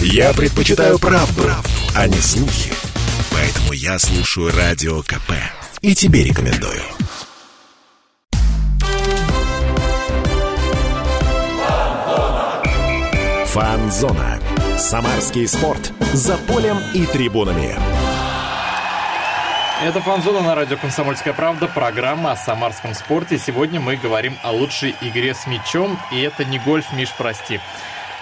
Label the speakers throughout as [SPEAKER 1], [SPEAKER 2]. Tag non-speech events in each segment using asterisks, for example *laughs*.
[SPEAKER 1] Я предпочитаю правду, правду, а не слухи. Поэтому я слушаю Радио КП. И тебе рекомендую. Фанзона. Самарский спорт. За полем и трибунами.
[SPEAKER 2] Это «Фанзона» на радио «Комсомольская правда», программа о самарском спорте. Сегодня мы говорим о лучшей игре с мячом, и это не гольф, Миш, прости.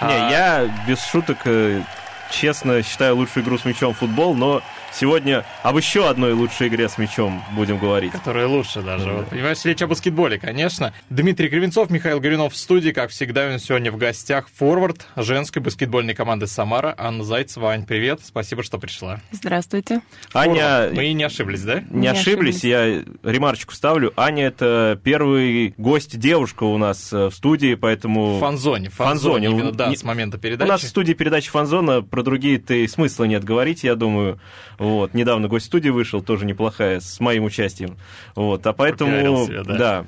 [SPEAKER 3] Не, а... я без шуток э, честно считаю лучшую игру с мячом футбол, но Сегодня об еще одной лучшей игре с мячом будем говорить.
[SPEAKER 2] Которая лучше даже. Да. Вот, понимаешь, речь о баскетболе, конечно. Дмитрий Кривенцов, Михаил Горюнов в студии. Как всегда, он сегодня в гостях. Форвард женской баскетбольной команды «Самара». Анна Зайцева. Ань, привет. Спасибо, что пришла.
[SPEAKER 4] Здравствуйте.
[SPEAKER 3] Аня...
[SPEAKER 2] Мы и не ошиблись, да?
[SPEAKER 3] Не, не ошиблись. ошиблись. Я ремарочку ставлю. Аня — это первый гость девушка у нас э, в студии, поэтому...
[SPEAKER 2] В фанзоне.
[SPEAKER 3] Фанзоне.
[SPEAKER 2] Именно, да, с момента передачи.
[SPEAKER 3] У нас в студии передачи «Фанзона». Про другие-то и смысла нет говорить, я думаю. Вот, недавно гость студии вышел, тоже неплохая, с моим участием. Вот, а поэтому, себя, да. да.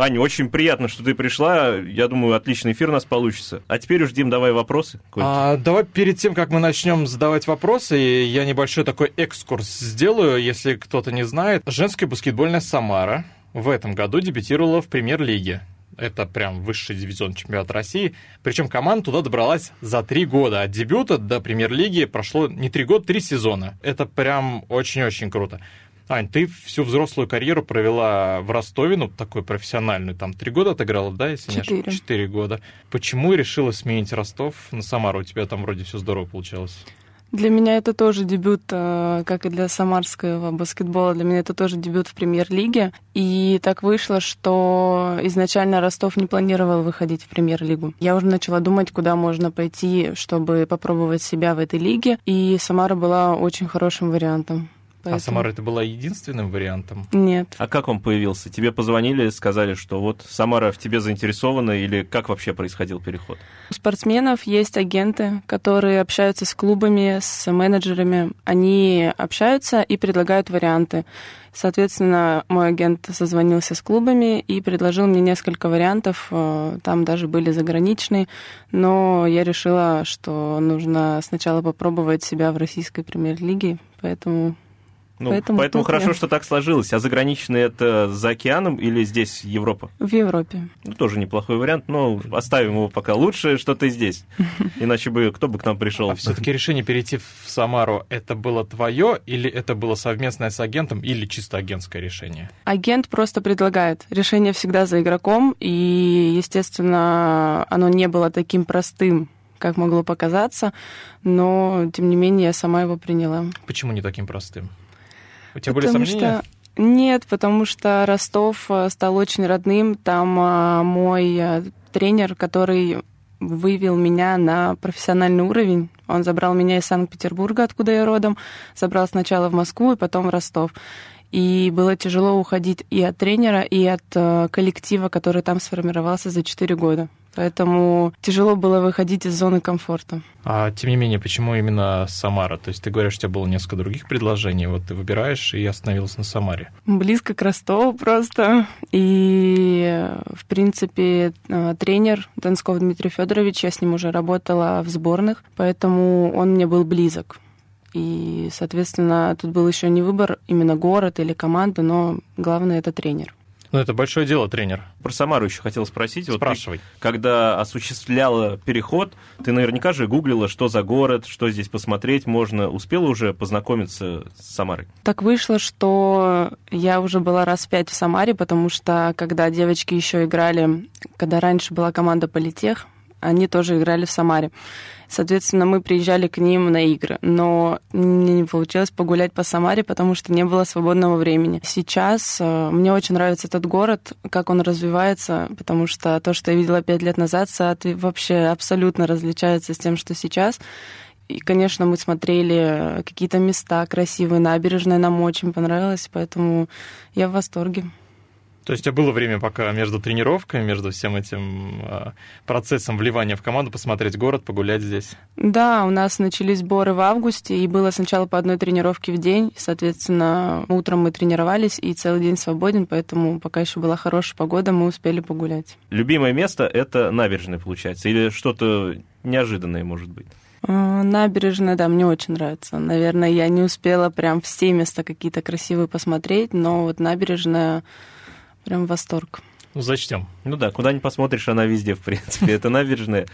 [SPEAKER 3] Аня, очень приятно, что ты пришла. Я думаю, отличный эфир у нас получится. А теперь уж, Дим, давай вопросы.
[SPEAKER 2] А, давай перед тем, как мы начнем задавать вопросы, я небольшой такой экскурс сделаю, если кто-то не знает. Женская баскетбольная «Самара» в этом году дебютировала в премьер-лиге. Это прям высший дивизион чемпионата России. Причем команда туда добралась за три года. От дебюта до премьер-лиги прошло не три года, три сезона. Это прям очень-очень круто. Ань, ты всю взрослую карьеру провела в Ростове, ну, такой профессиональную, там, три года отыграла, да, если
[SPEAKER 4] Четыре.
[SPEAKER 2] не ошибаюсь? Четыре года. Почему решила сменить Ростов на Самару? У тебя там вроде все здорово получалось.
[SPEAKER 4] Для меня это тоже дебют, э, как и для самарского баскетбола, для меня это тоже дебют в премьер-лиге. И так вышло, что изначально Ростов не планировал выходить в премьер-лигу. Я уже начала думать, куда можно пойти, чтобы попробовать себя в этой лиге. И Самара была очень хорошим вариантом.
[SPEAKER 2] А Поэтому... А Самара это была единственным вариантом?
[SPEAKER 4] Нет.
[SPEAKER 3] А как он появился? Тебе позвонили, сказали, что вот Самара в тебе заинтересована, или как вообще происходил переход?
[SPEAKER 4] У спортсменов есть агенты, которые общаются с клубами, с менеджерами. Они общаются и предлагают варианты. Соответственно, мой агент созвонился с клубами и предложил мне несколько вариантов. Э, там даже были заграничные, но я решила, что нужно сначала попробовать себя в российской премьер-лиге, поэтому
[SPEAKER 3] ну, поэтому поэтому хорошо, что так сложилось. А заграничные это за океаном или здесь Европа?
[SPEAKER 4] В Европе.
[SPEAKER 3] Ну, тоже неплохой вариант, но оставим его пока. Лучше, что ты здесь. *laughs* Иначе бы кто бы к нам пришел.
[SPEAKER 2] А все-таки решение перейти в Самару это было твое или это было совместное с агентом или чисто агентское решение?
[SPEAKER 4] Агент просто предлагает. Решение всегда за игроком, и, естественно, оно не было таким простым, как могло показаться, но, тем не менее, я сама его приняла.
[SPEAKER 2] Почему не таким простым? У тебя потому были
[SPEAKER 4] сомнения? Что... Нет, потому что Ростов э, стал очень родным. Там а, мой а, тренер, который вывел меня на профессиональный уровень. Он забрал меня из Санкт-Петербурга, откуда я родом, забрал сначала в Москву и потом в Ростов. И было тяжело уходить и от тренера, и от э, коллектива, который там сформировался за 4 года. Поэтому тяжело было выходить из зоны комфорта.
[SPEAKER 2] А тем не менее, почему именно Самара? То есть ты говоришь, у тебя было несколько других предложений, вот ты выбираешь и остановился на Самаре.
[SPEAKER 4] Близко к Ростову просто. И, в принципе, э, тренер Донского Дмитрий Федорович, я с ним уже работала в сборных, поэтому он мне был близок. И, соответственно, тут был еще не выбор именно город или команда, но главное это тренер.
[SPEAKER 2] Ну, это большое дело, тренер.
[SPEAKER 3] Про Самару еще хотел спросить.
[SPEAKER 2] Спрашивай.
[SPEAKER 3] Вот ты, когда осуществляла переход, ты наверняка же гуглила, что за город, что здесь посмотреть можно. Успела уже познакомиться с Самарой?
[SPEAKER 4] Так вышло, что я уже была раз пять в Самаре, потому что когда девочки еще играли, когда раньше была команда Политех, они тоже играли в Самаре. Соответственно, мы приезжали к ним на игры, но мне не получилось погулять по Самаре, потому что не было свободного времени. Сейчас э, мне очень нравится этот город, как он развивается, потому что то, что я видела пять лет назад, вообще абсолютно различается с тем, что сейчас. И, конечно, мы смотрели какие-то места красивые, набережная нам очень понравилась, поэтому я в восторге.
[SPEAKER 2] То есть у тебя было время пока между тренировками, между всем этим э, процессом вливания в команду, посмотреть город, погулять здесь?
[SPEAKER 4] Да, у нас начались сборы в августе, и было сначала по одной тренировке в день. Соответственно, утром мы тренировались, и целый день свободен, поэтому пока еще была хорошая погода, мы успели погулять.
[SPEAKER 3] Любимое место — это набережная, получается, или что-то неожиданное, может быть?
[SPEAKER 4] А, набережная, да, мне очень нравится. Наверное, я не успела прям все места какие-то красивые посмотреть, но вот набережная Прям восторг.
[SPEAKER 2] Ну, зачтем.
[SPEAKER 3] Ну да, куда ни посмотришь, она везде, в принципе. Это набережная.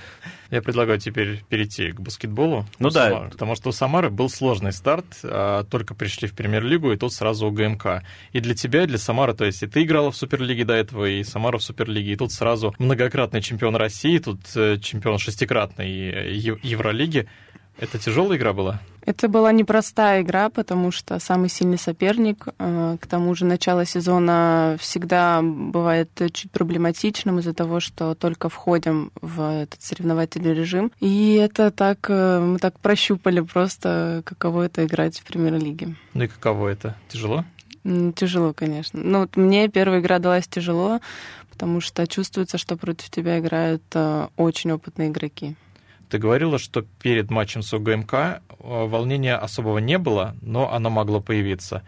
[SPEAKER 2] Я предлагаю теперь перейти к баскетболу.
[SPEAKER 3] Ну да. Самары,
[SPEAKER 2] потому что у Самары был сложный старт, а только пришли в премьер-лигу, и тут сразу у ГМК. И для тебя, и для Самары, то есть и ты играла в Суперлиге до этого, и Самара в Суперлиге, и тут сразу многократный чемпион России, тут э, чемпион шестикратной э, Евролиги. Это тяжелая игра была?
[SPEAKER 4] Это была непростая игра, потому что самый сильный соперник, э, к тому же начало сезона всегда бывает чуть проблематичным из-за того, что только входим в этот соревновательный режим. И это так, э, мы так прощупали просто, каково это играть в премьер-лиге.
[SPEAKER 2] Ну и каково это? Тяжело?
[SPEAKER 4] Тяжело, конечно. Ну, вот мне первая игра далась тяжело, потому что чувствуется, что против тебя играют э, очень опытные игроки.
[SPEAKER 2] Ты говорила, что перед матчем с УГМК э, волнения особого не было, но оно могло появиться.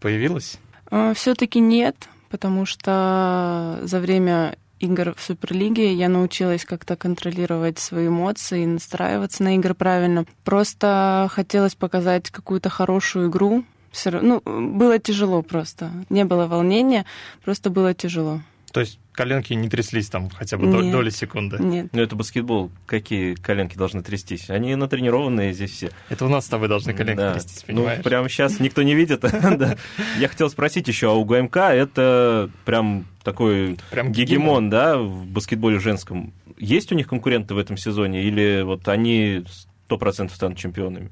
[SPEAKER 2] Появилось?
[SPEAKER 4] А, Все-таки нет, потому что за время игр в Суперлиге я научилась как-то контролировать свои эмоции и настраиваться на игры правильно. Просто хотелось показать какую-то хорошую игру. Все равно, ну, было тяжело просто. Не было волнения, просто было тяжело.
[SPEAKER 2] То есть коленки не тряслись там хотя бы нет, доли секунды?
[SPEAKER 4] Нет.
[SPEAKER 3] Ну, это баскетбол. Какие коленки должны трястись? Они натренированные здесь все.
[SPEAKER 2] Это у нас с тобой должны коленки да. трястись, ну, понимаешь?
[SPEAKER 3] Ну, прямо сейчас никто не видит. *laughs* Я хотел спросить еще, а у ГМК это прям такой прям гегемон, да, в баскетболе женском. Есть у них конкуренты в этом сезоне или вот они 100% станут чемпионами?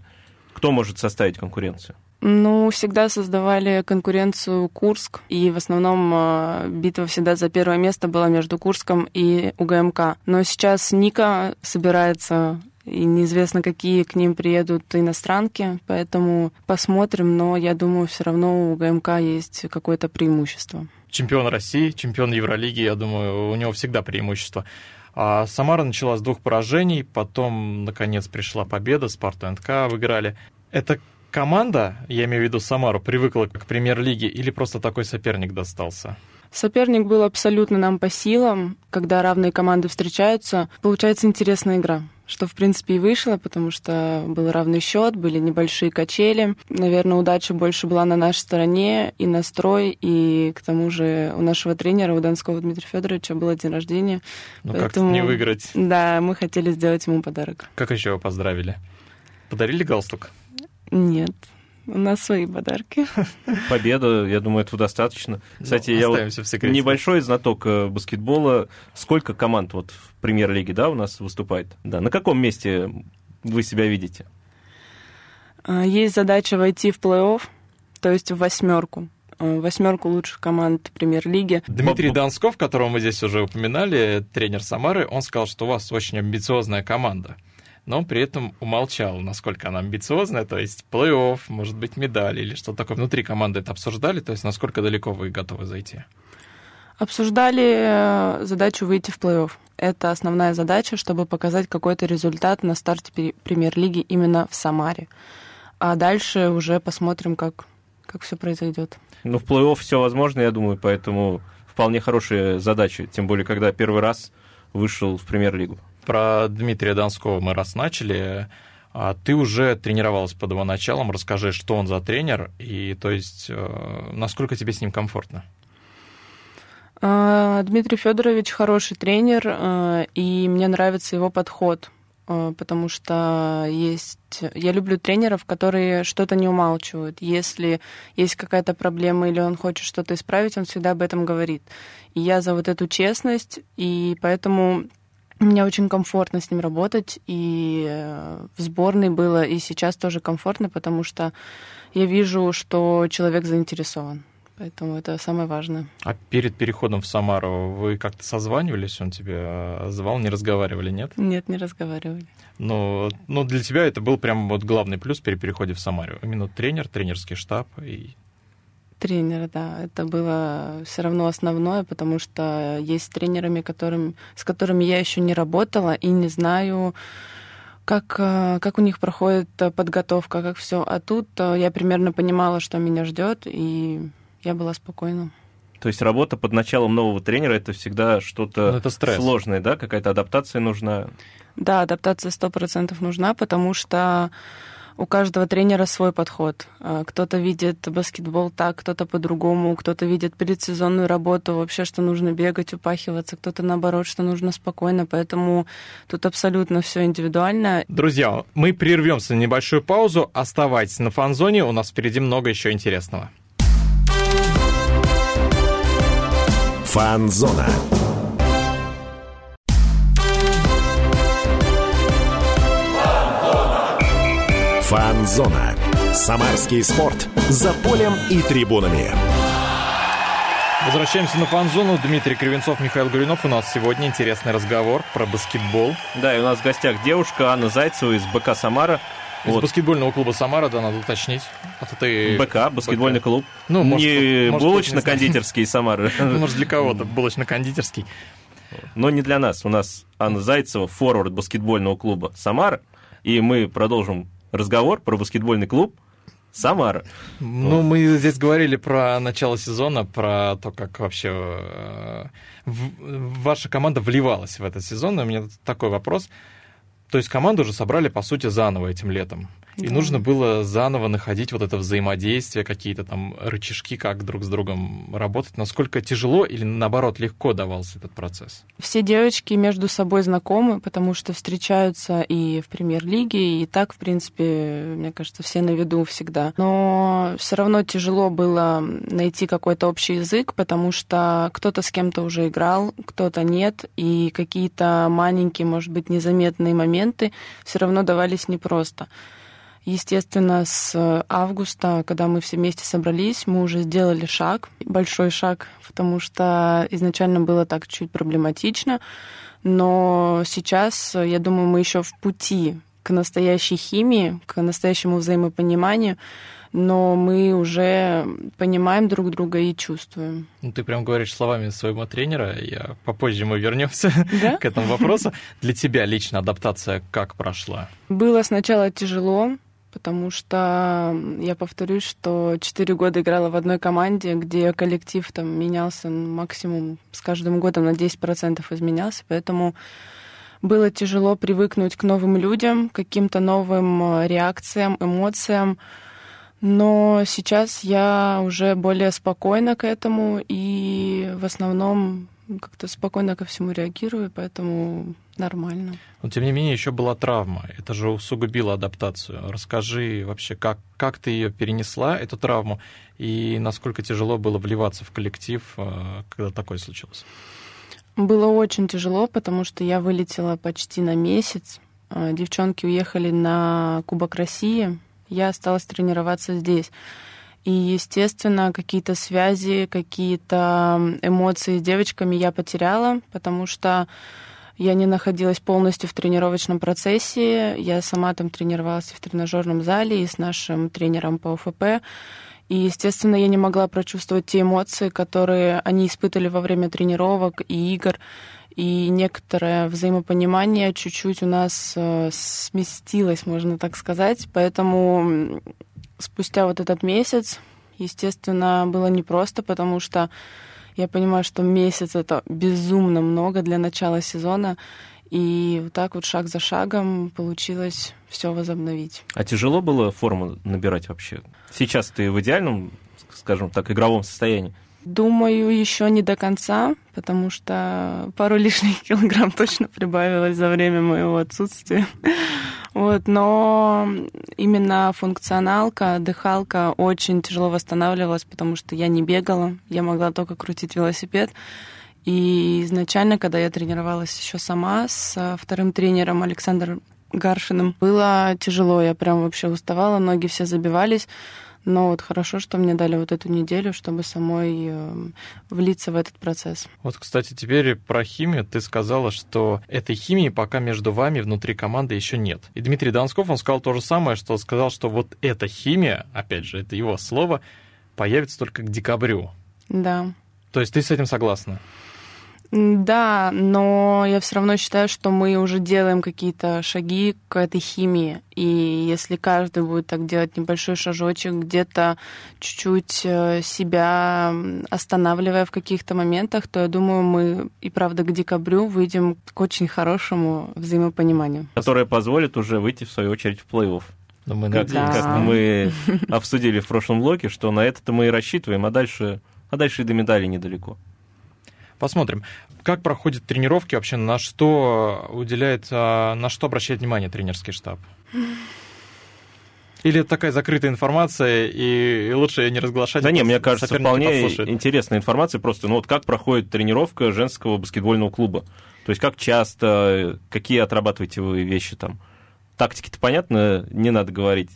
[SPEAKER 3] Кто может составить конкуренцию?
[SPEAKER 4] Ну, всегда создавали конкуренцию Курск, и в основном э, битва всегда за первое место была между Курском и УГМК. Но сейчас Ника собирается и неизвестно, какие к ним приедут иностранки, поэтому посмотрим, но я думаю, все равно у ГМК есть какое-то преимущество.
[SPEAKER 2] Чемпион России, чемпион Евролиги, я думаю, у него всегда преимущество. А Самара начала с двух поражений, потом, наконец, пришла победа, Спарту НК выиграли. Это команда, я имею в виду Самару, привыкла к премьер-лиге или просто такой соперник достался?
[SPEAKER 4] Соперник был абсолютно нам по силам. Когда равные команды встречаются, получается интересная игра. Что, в принципе, и вышло, потому что был равный счет, были небольшие качели. Наверное, удача больше была на нашей стороне, и настрой, и к тому же у нашего тренера, у Донского Дмитрия Федоровича, был день рождения.
[SPEAKER 2] Ну, поэтому... как не выиграть?
[SPEAKER 4] Да, мы хотели сделать ему подарок.
[SPEAKER 2] Как еще его поздравили? Подарили галстук?
[SPEAKER 4] Нет. У нас свои подарки. *laughs*
[SPEAKER 3] Победа, я думаю, этого достаточно. Ну, Кстати, ну, я вот небольшой знаток э, баскетбола. Сколько команд вот в премьер-лиге, да, у нас выступает? Да, на каком месте вы себя видите?
[SPEAKER 4] А, есть задача войти в плей-офф, то есть в восьмерку э, восьмерку лучших команд премьер-лиги.
[SPEAKER 2] Дмитрий Донсков, которого мы здесь уже упоминали, тренер Самары, он сказал, что у вас очень амбициозная команда но при этом умолчал, насколько она амбициозная, то есть плей-офф, может быть, медаль или что-то такое. Внутри команды это обсуждали, то есть насколько далеко вы готовы зайти?
[SPEAKER 4] Обсуждали э, задачу выйти в плей-офф. Это основная задача, чтобы показать какой-то результат на старте премьер-лиги именно в Самаре. А дальше уже посмотрим, как, как все произойдет.
[SPEAKER 3] Ну, в плей-офф все возможно, я думаю, поэтому вполне хорошая задача, тем более, когда первый раз вышел в премьер-лигу
[SPEAKER 2] про Дмитрия Донского мы раз начали. А ты уже тренировалась под его началом. Расскажи, что он за тренер, и то есть э, насколько тебе с ним комфортно?
[SPEAKER 4] А, Дмитрий Федорович хороший тренер, э, и мне нравится его подход, э, потому что есть... Я люблю тренеров, которые что-то не умалчивают. Если есть какая-то проблема или он хочет что-то исправить, он всегда об этом говорит. И я за вот эту честность, и поэтому мне очень комфортно с ним работать, и э, в сборной было, и сейчас тоже комфортно, потому что я вижу, что человек заинтересован. Поэтому это самое важное.
[SPEAKER 2] А перед переходом в Самару вы как-то созванивались? Он тебя звал, не разговаривали, нет?
[SPEAKER 4] Нет, не разговаривали.
[SPEAKER 2] Ну, ну для тебя это был прям вот главный плюс при переходе в Самару. Именно тренер, тренерский штаб и
[SPEAKER 4] Тренер, да, это было все равно основное, потому что есть тренерами, которым, с которыми я еще не работала и не знаю, как, э, как у них проходит подготовка, как все. А тут э, я примерно понимала, что меня ждет, и я была спокойна.
[SPEAKER 3] То есть работа под началом нового тренера это всегда что-то ну, это сложное, да? Какая-то адаптация нужна?
[SPEAKER 4] Да, адаптация сто процентов нужна, потому что у каждого тренера свой подход. А, кто-то видит баскетбол так, кто-то по-другому, кто-то видит предсезонную работу, вообще, что нужно бегать, упахиваться, кто-то наоборот, что нужно спокойно, поэтому тут абсолютно все индивидуально.
[SPEAKER 2] Друзья, мы прервемся на небольшую паузу, оставайтесь на фан-зоне, у нас впереди много еще интересного.
[SPEAKER 1] Фан-зона. Фан-зона. Самарский спорт. За полем и трибунами.
[SPEAKER 2] Возвращаемся на фан-зону. Дмитрий Кривенцов, Михаил Гуринов. У нас сегодня интересный разговор про баскетбол.
[SPEAKER 3] Да, и у нас в гостях девушка Анна Зайцева из БК «Самара».
[SPEAKER 2] Из вот. баскетбольного клуба «Самара», да, надо уточнить.
[SPEAKER 3] А то ты... БК, баскетбольный БК. клуб. Ну, может, не булочно-кондитерский «Самара». *laughs*
[SPEAKER 2] Может, для кого-то булочно-кондитерский.
[SPEAKER 3] Но не для нас. У нас Анна Зайцева, форвард баскетбольного клуба «Самара». И мы продолжим разговор про баскетбольный клуб Самара.
[SPEAKER 2] Ну, вот. мы здесь говорили про начало сезона, про то, как вообще э, в, ваша команда вливалась в этот сезон. И у меня такой вопрос. То есть команду уже собрали, по сути, заново этим летом. И нужно было заново находить вот это взаимодействие, какие-то там рычажки, как друг с другом работать. Насколько тяжело или, наоборот, легко давался этот процесс?
[SPEAKER 4] Все девочки между собой знакомы, потому что встречаются и в премьер-лиге, и так, в принципе, мне кажется, все на виду всегда. Но все равно тяжело было найти какой-то общий язык, потому что кто-то с кем-то уже играл, кто-то нет, и какие-то маленькие, может быть, незаметные моменты все равно давались непросто. Естественно, с августа, когда мы все вместе собрались, мы уже сделали шаг, большой шаг, потому что изначально было так чуть проблематично. Но сейчас, я думаю, мы еще в пути к настоящей химии, к настоящему взаимопониманию, но мы уже понимаем друг друга и чувствуем.
[SPEAKER 2] Ну, ты прям говоришь словами своего тренера, я попозже мы вернемся *laughs* да? к этому вопросу. Для тебя лично адаптация как прошла?
[SPEAKER 4] Было сначала тяжело, потому что я повторюсь, что четыре года играла в одной команде, где коллектив там менялся максимум с каждым годом на 10% изменялся, поэтому было тяжело привыкнуть к новым людям, к каким-то новым э, реакциям, эмоциям. Но сейчас я уже более спокойна к этому и в основном как-то спокойно ко всему реагирую, поэтому нормально.
[SPEAKER 2] Но тем не менее еще была травма. Это же усугубило адаптацию. Расскажи вообще, как, как ты ее перенесла, эту травму, и насколько тяжело было вливаться в коллектив, э, когда такое случилось?
[SPEAKER 4] Было очень тяжело, потому что я вылетела почти на месяц. Э, девчонки уехали на Кубок России. Я осталась тренироваться здесь. И, естественно, какие-то связи, какие-то эмоции с девочками я потеряла, потому что я не находилась полностью в тренировочном процессе. Я сама там тренировалась в тренажерном зале и с нашим тренером по ОФП. И, естественно, я не могла прочувствовать те эмоции, которые они испытывали во время тренировок и игр. И некоторое взаимопонимание чуть-чуть у нас э, сместилось, можно так сказать. Поэтому спустя вот этот месяц, естественно, было непросто, потому что я понимаю, что месяц это безумно много для начала сезона. И вот так вот шаг за шагом получилось все возобновить.
[SPEAKER 3] А тяжело было форму набирать вообще? Сейчас ты в идеальном, скажем так, игровом состоянии?
[SPEAKER 4] Думаю, еще не до конца, потому что пару *laughs* лишних килограмм точно прибавилось за время моего отсутствия. Вот, но именно функционалка, дыхалка очень тяжело восстанавливалась, потому что я не бегала, я могла только крутить велосипед. И изначально, когда я тренировалась еще сама с вторым тренером Александром Гаршиным, было тяжело, я прям вообще уставала, ноги все забивались. Но вот хорошо, что мне дали вот эту неделю, чтобы самой э, влиться в этот процесс.
[SPEAKER 2] Вот, кстати, теперь про химию. Ты сказала, что этой химии пока между вами внутри команды еще нет. И Дмитрий Донсков, он сказал то же самое, что сказал, что вот эта химия, опять же, это его слово, появится только к декабрю.
[SPEAKER 4] Да.
[SPEAKER 2] То есть ты с этим согласна?
[SPEAKER 4] Да, но я все равно считаю, что мы уже делаем какие-то шаги к этой химии. И если каждый будет так делать небольшой шажочек, где-то чуть-чуть э, себя останавливая в каких-то моментах, то я думаю, мы и правда к декабрю выйдем к очень хорошему взаимопониманию.
[SPEAKER 3] Которое позволит уже выйти, в свою очередь, в плей-офф. Но мы как, да. как мы обсудили в прошлом блоке, что на это мы и рассчитываем, а дальше, а дальше и до медали недалеко.
[SPEAKER 2] Посмотрим. Как проходят тренировки вообще, на что уделяет, а, на что обращает внимание тренерский штаб? Или это такая закрытая информация, и, лучше ее не разглашать?
[SPEAKER 3] Да нет, мне кажется, вполне интересная информация просто. Ну вот как проходит тренировка женского баскетбольного клуба? То есть как часто, какие отрабатываете вы вещи там? Тактики-то понятно, не надо говорить.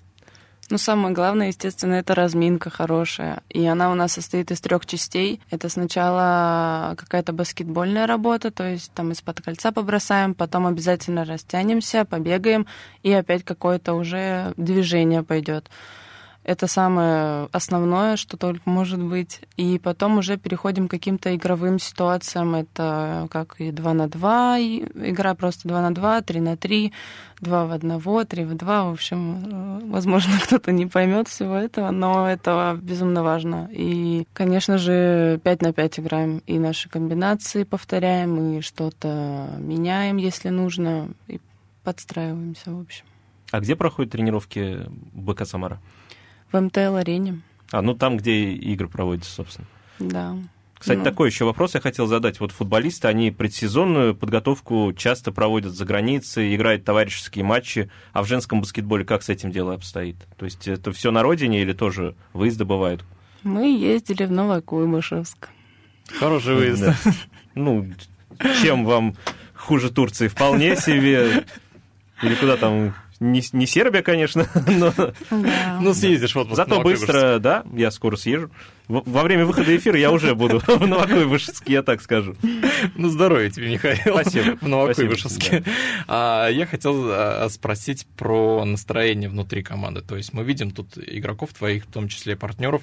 [SPEAKER 4] Ну, самое главное, естественно, это разминка хорошая. И она у нас состоит из трех частей. Это сначала какая-то баскетбольная работа, то есть там из-под кольца побросаем, потом обязательно растянемся, побегаем, и опять какое-то уже движение пойдет. Это самое основное, что только может быть. И потом уже переходим к каким-то игровым ситуациям. Это как и 2 на 2, игра просто 2 на 2, 3 на 3, 2 в 1, 3 в 2. В общем, э, возможно, *laughs* кто-то не поймет всего этого, но это безумно важно. И, конечно же, 5 на 5 играем. И наши комбинации повторяем, и что-то меняем, если нужно, и подстраиваемся, в общем.
[SPEAKER 3] А где проходят тренировки БК «Самара»?
[SPEAKER 4] В МТЛ-арене.
[SPEAKER 3] А, ну там, где игры проводятся, собственно.
[SPEAKER 4] Да.
[SPEAKER 3] Кстати, ну. такой еще вопрос я хотел задать. Вот футболисты, они предсезонную подготовку часто проводят за границей, играют товарищеские матчи, а в женском баскетболе как с этим дело обстоит? То есть это все на родине или тоже выезды бывают?
[SPEAKER 4] Мы ездили в Новокуйбышевск.
[SPEAKER 2] Хороший выезд.
[SPEAKER 3] Ну, чем вам хуже Турции? Вполне себе. Или куда там не, не Сербия, конечно, *laughs* но...
[SPEAKER 2] Да. Ну, съездишь в отпуск
[SPEAKER 3] Зато быстро, да, я скоро съезжу. Во время выхода эфира я уже буду *laughs* в Новокуйбышевске, я так скажу.
[SPEAKER 2] Ну, здоровья тебе, Михаил.
[SPEAKER 3] Спасибо.
[SPEAKER 2] В Новокуйбышевске. Да. А, я хотел а, спросить про настроение внутри команды. То есть мы видим тут игроков твоих, в том числе партнеров,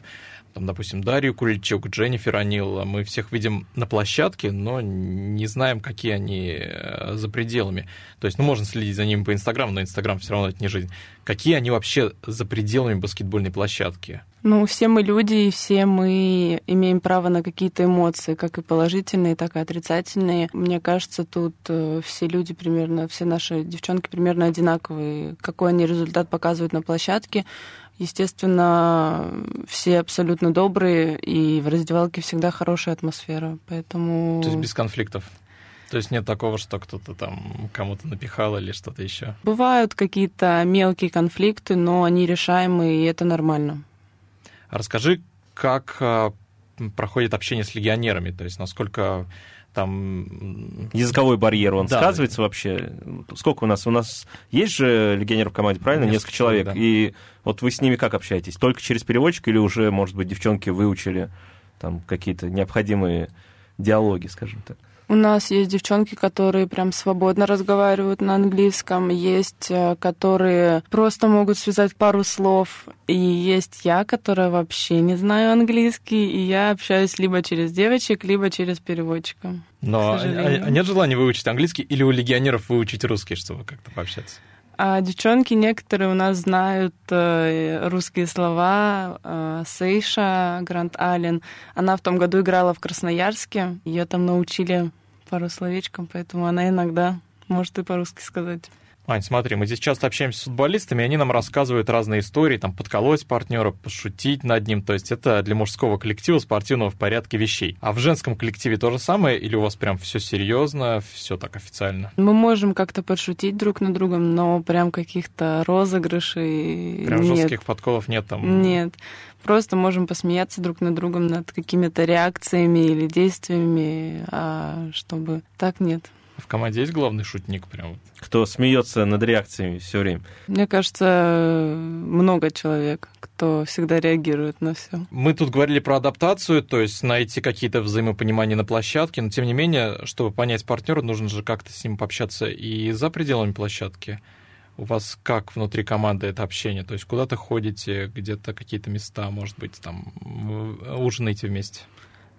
[SPEAKER 2] там, допустим, Дарью Куличук, Дженнифер Анил, мы всех видим на площадке, но не знаем, какие они э, за пределами. То есть, ну, можно следить за ними по Инстаграму, но Инстаграм все равно это не жизнь. Какие они вообще за пределами баскетбольной площадки?
[SPEAKER 4] Ну, все мы люди, и все мы имеем право на какие-то эмоции, как и положительные, так и отрицательные. Мне кажется, тут э, все люди примерно, все наши девчонки примерно одинаковые. Какой они результат показывают на площадке, Естественно, все абсолютно добрые, и в раздевалке всегда хорошая атмосфера, поэтому...
[SPEAKER 2] То есть без конфликтов? То есть нет такого, что кто-то там кому-то напихал или что-то еще?
[SPEAKER 4] Бывают какие-то мелкие конфликты, но они решаемые, и это нормально.
[SPEAKER 2] Расскажи, как а, проходит общение с легионерами, то есть насколько там...
[SPEAKER 3] Языковой барьер, он да, сказывается вообще? Сколько у нас? У нас есть же легионер в команде, правильно? Несколько, Несколько человек. Да. И вот вы с ними как общаетесь? Только через переводчик или уже, может быть, девчонки выучили там какие-то необходимые диалоги, скажем так?
[SPEAKER 4] У нас есть девчонки, которые прям свободно разговаривают на английском, есть, э, которые просто могут связать пару слов, и есть я, которая вообще не знаю английский, и я общаюсь либо через девочек, либо через переводчика.
[SPEAKER 2] Но а, а нет желания выучить английский или у легионеров выучить русский, чтобы как-то пообщаться?
[SPEAKER 4] А девчонки некоторые у нас знают э, русские слова. Э, Сейша Гранд Аллен, она в том году играла в Красноярске. Ее там научили пару словечком, поэтому она иногда может и по-русски сказать.
[SPEAKER 2] Ань, смотри, мы здесь часто общаемся с футболистами, и они нам рассказывают разные истории, там, подколоть партнера, пошутить над ним. То есть это для мужского коллектива спортивного в порядке вещей. А в женском коллективе то же самое, или у вас прям все серьезно, все так официально?
[SPEAKER 4] Мы можем как-то подшутить друг над другом, но прям каких-то розыгрышей
[SPEAKER 2] Прям нет. жестких подколов нет там?
[SPEAKER 4] Нет. Просто можем посмеяться друг над другом над какими-то реакциями или действиями, а чтобы так нет.
[SPEAKER 2] В команде есть главный шутник прям?
[SPEAKER 3] Кто смеется над реакциями все время?
[SPEAKER 4] Мне кажется, много человек, кто всегда реагирует на все.
[SPEAKER 2] Мы тут говорили про адаптацию, то есть найти какие-то взаимопонимания на площадке, но тем не менее, чтобы понять партнера, нужно же как-то с ним пообщаться и за пределами площадки. у вас как внутри команды это общение? То есть куда-то ходите, где-то какие-то места, может быть, там ужинаете вместе?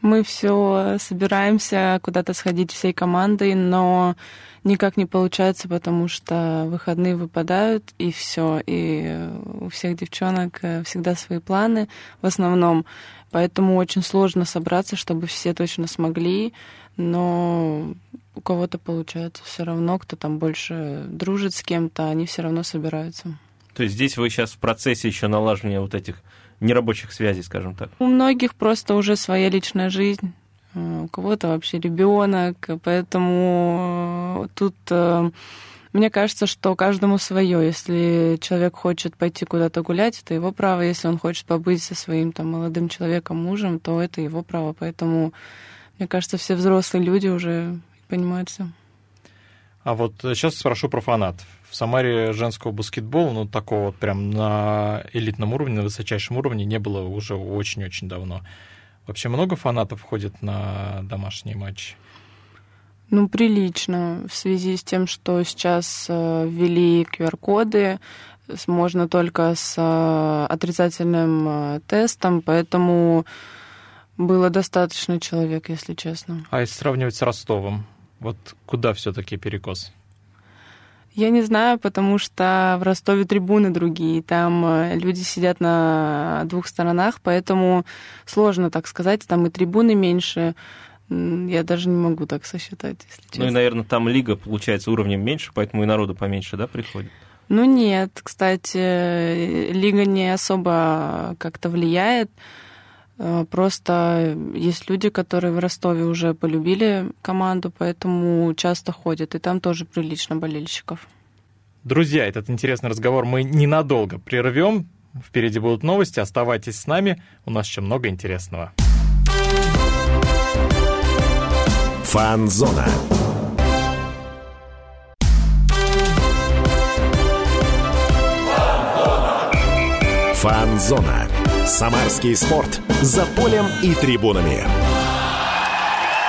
[SPEAKER 4] Мы все собираемся куда-то сходить всей командой, но никак не получается, потому что выходные выпадают, и все. И у всех девчонок э, всегда свои планы в основном. Поэтому очень сложно собраться, чтобы все точно смогли. Но у кого-то получается все равно, кто там больше дружит с кем-то, они все равно собираются.
[SPEAKER 3] То есть здесь вы сейчас в процессе еще налаживания вот этих нерабочих связей, скажем так?
[SPEAKER 4] У многих просто уже своя личная жизнь, э, у кого-то вообще ребенок, поэтому э, тут э, мне кажется, что каждому свое. Если человек хочет пойти куда-то гулять, это его право. Если он хочет побыть со своим там молодым человеком, мужем, то это его право. Поэтому мне кажется, все взрослые люди уже понимают все.
[SPEAKER 2] А вот сейчас спрошу про фанатов в Самаре женского баскетбола, ну, такого вот прям на элитном уровне, на высочайшем уровне не было уже очень-очень давно. Вообще много фанатов ходит на домашние матчи?
[SPEAKER 4] Ну, прилично. В связи с тем, что сейчас э, ввели QR-коды, можно только с э, отрицательным э, тестом, поэтому было достаточно человек, если честно.
[SPEAKER 2] А если сравнивать с Ростовом, вот куда все-таки перекос?
[SPEAKER 4] Я не знаю, потому что в Ростове трибуны другие, там э, люди сидят на двух сторонах, поэтому сложно так сказать, там и трибуны меньше. Я даже не могу так сосчитать, если честно.
[SPEAKER 3] Ну и, наверное, там лига, получается, уровнем меньше, поэтому и народу поменьше, да, приходит?
[SPEAKER 4] Ну нет, кстати, лига не особо как-то влияет. Э, просто есть люди, которые в Ростове уже полюбили команду, поэтому часто ходят, и там тоже прилично болельщиков.
[SPEAKER 2] Друзья, этот интересный разговор мы ненадолго прервем. Впереди будут новости, оставайтесь с нами, у нас еще много интересного.
[SPEAKER 1] Фанзона. Фанзона. Самарский спорт. За полем и трибунами.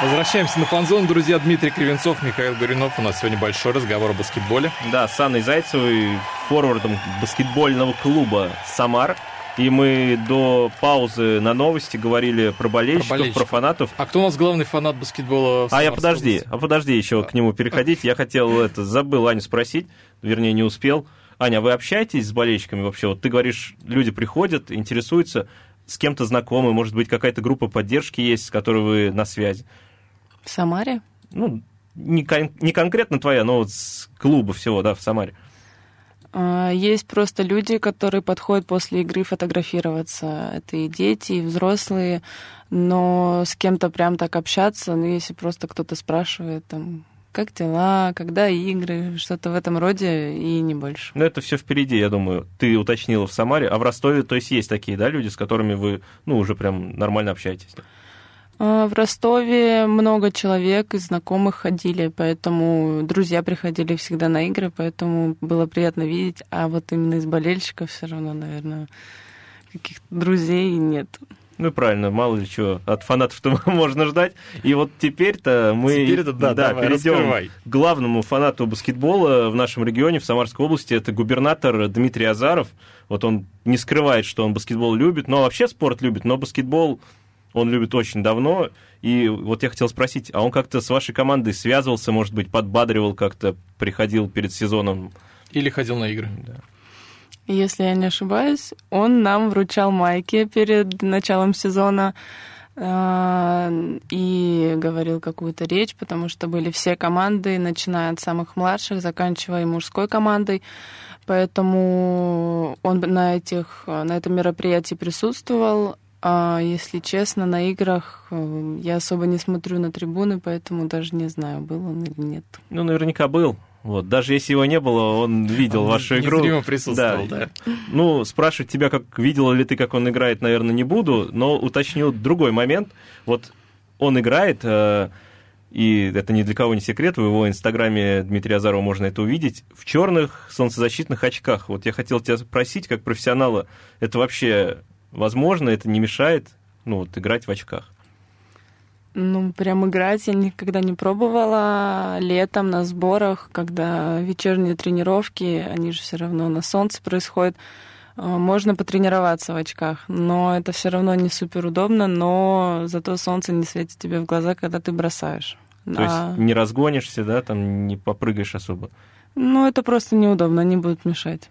[SPEAKER 2] Возвращаемся на фанзон, друзья. Дмитрий Кривенцов, Михаил Горюнов. У нас сегодня большой разговор о баскетболе.
[SPEAKER 3] Да, с Анной Зайцевой, форвардом баскетбольного клуба «Самар». И мы до паузы на новости говорили про болельщиков, про, болельщиков. про фанатов.
[SPEAKER 2] А кто у нас главный фанат баскетбола?
[SPEAKER 3] а я подожди, а подожди еще к нему переходить. Я хотел это, забыл Аню спросить, вернее, не успел. Аня, вы общаетесь с болельщиками вообще? Вот ты говоришь, люди приходят, интересуются, с кем-то знакомы, может быть, какая-то группа поддержки есть, с которой вы на связи?
[SPEAKER 4] В Самаре?
[SPEAKER 3] Ну, не, кон- не конкретно твоя, но вот с клуба всего, да, в Самаре.
[SPEAKER 4] А, есть просто люди, которые подходят после игры фотографироваться. Это и дети, и взрослые. Но с кем-то прям так общаться, ну, если просто кто-то спрашивает, там, как дела, когда игры, что-то в этом роде и не больше.
[SPEAKER 3] Ну, это все впереди, я думаю. Ты уточнила в Самаре, а в Ростове, то есть есть такие, да, люди, с которыми вы, ну, уже прям нормально общаетесь?
[SPEAKER 4] А, в Ростове много человек из знакомых ходили, поэтому друзья приходили всегда на игры, поэтому было приятно видеть, а вот именно из болельщиков все равно, наверное, каких-то друзей нет.
[SPEAKER 3] Ну правильно, мало ли чего от фанатов-то *laughs* можно ждать. И вот теперь-то мы
[SPEAKER 2] теперь да, да, перейдем раскрывай.
[SPEAKER 3] к главному фанату баскетбола в нашем регионе, в Самарской области. Это губернатор Дмитрий Азаров. Вот он не скрывает, что он баскетбол любит, но вообще спорт любит, но баскетбол он любит очень давно. И вот я хотел спросить, а он как-то с вашей командой связывался, может быть, подбадривал как-то, приходил перед сезоном?
[SPEAKER 2] Или ходил на игры?
[SPEAKER 4] Да если я не ошибаюсь, он нам вручал майки перед началом сезона э, и говорил какую-то речь, потому что были все команды, начиная от самых младших, заканчивая мужской командой. Поэтому он на, этих, на этом мероприятии присутствовал. А если честно, на играх э, я особо не смотрю на трибуны, поэтому даже не знаю, был он или нет.
[SPEAKER 3] Ну, наверняка был. Вот, даже если его не было, он видел он вашу игру.
[SPEAKER 2] Незримо присутствовал, да.
[SPEAKER 3] да. Ну, спрашивать тебя, как видел ли ты, как он играет, наверное, не буду, но уточню другой момент. Вот он играет, э, и это ни для кого не секрет, в его инстаграме Дмитрия Азарова можно это увидеть, в черных солнцезащитных очках. Вот я хотел тебя спросить, как профессионала, это вообще возможно, это не мешает ну, вот, играть в очках?
[SPEAKER 4] Ну, прям играть я никогда не пробовала. Летом на сборах, когда вечерние тренировки, они же все равно на солнце происходят, э, можно потренироваться в очках, но это все равно не супер удобно, но зато солнце не светит тебе в глаза, когда ты бросаешь.
[SPEAKER 3] То а... есть не разгонишься, да, там не попрыгаешь особо?
[SPEAKER 4] Ну, это просто неудобно, они будут мешать.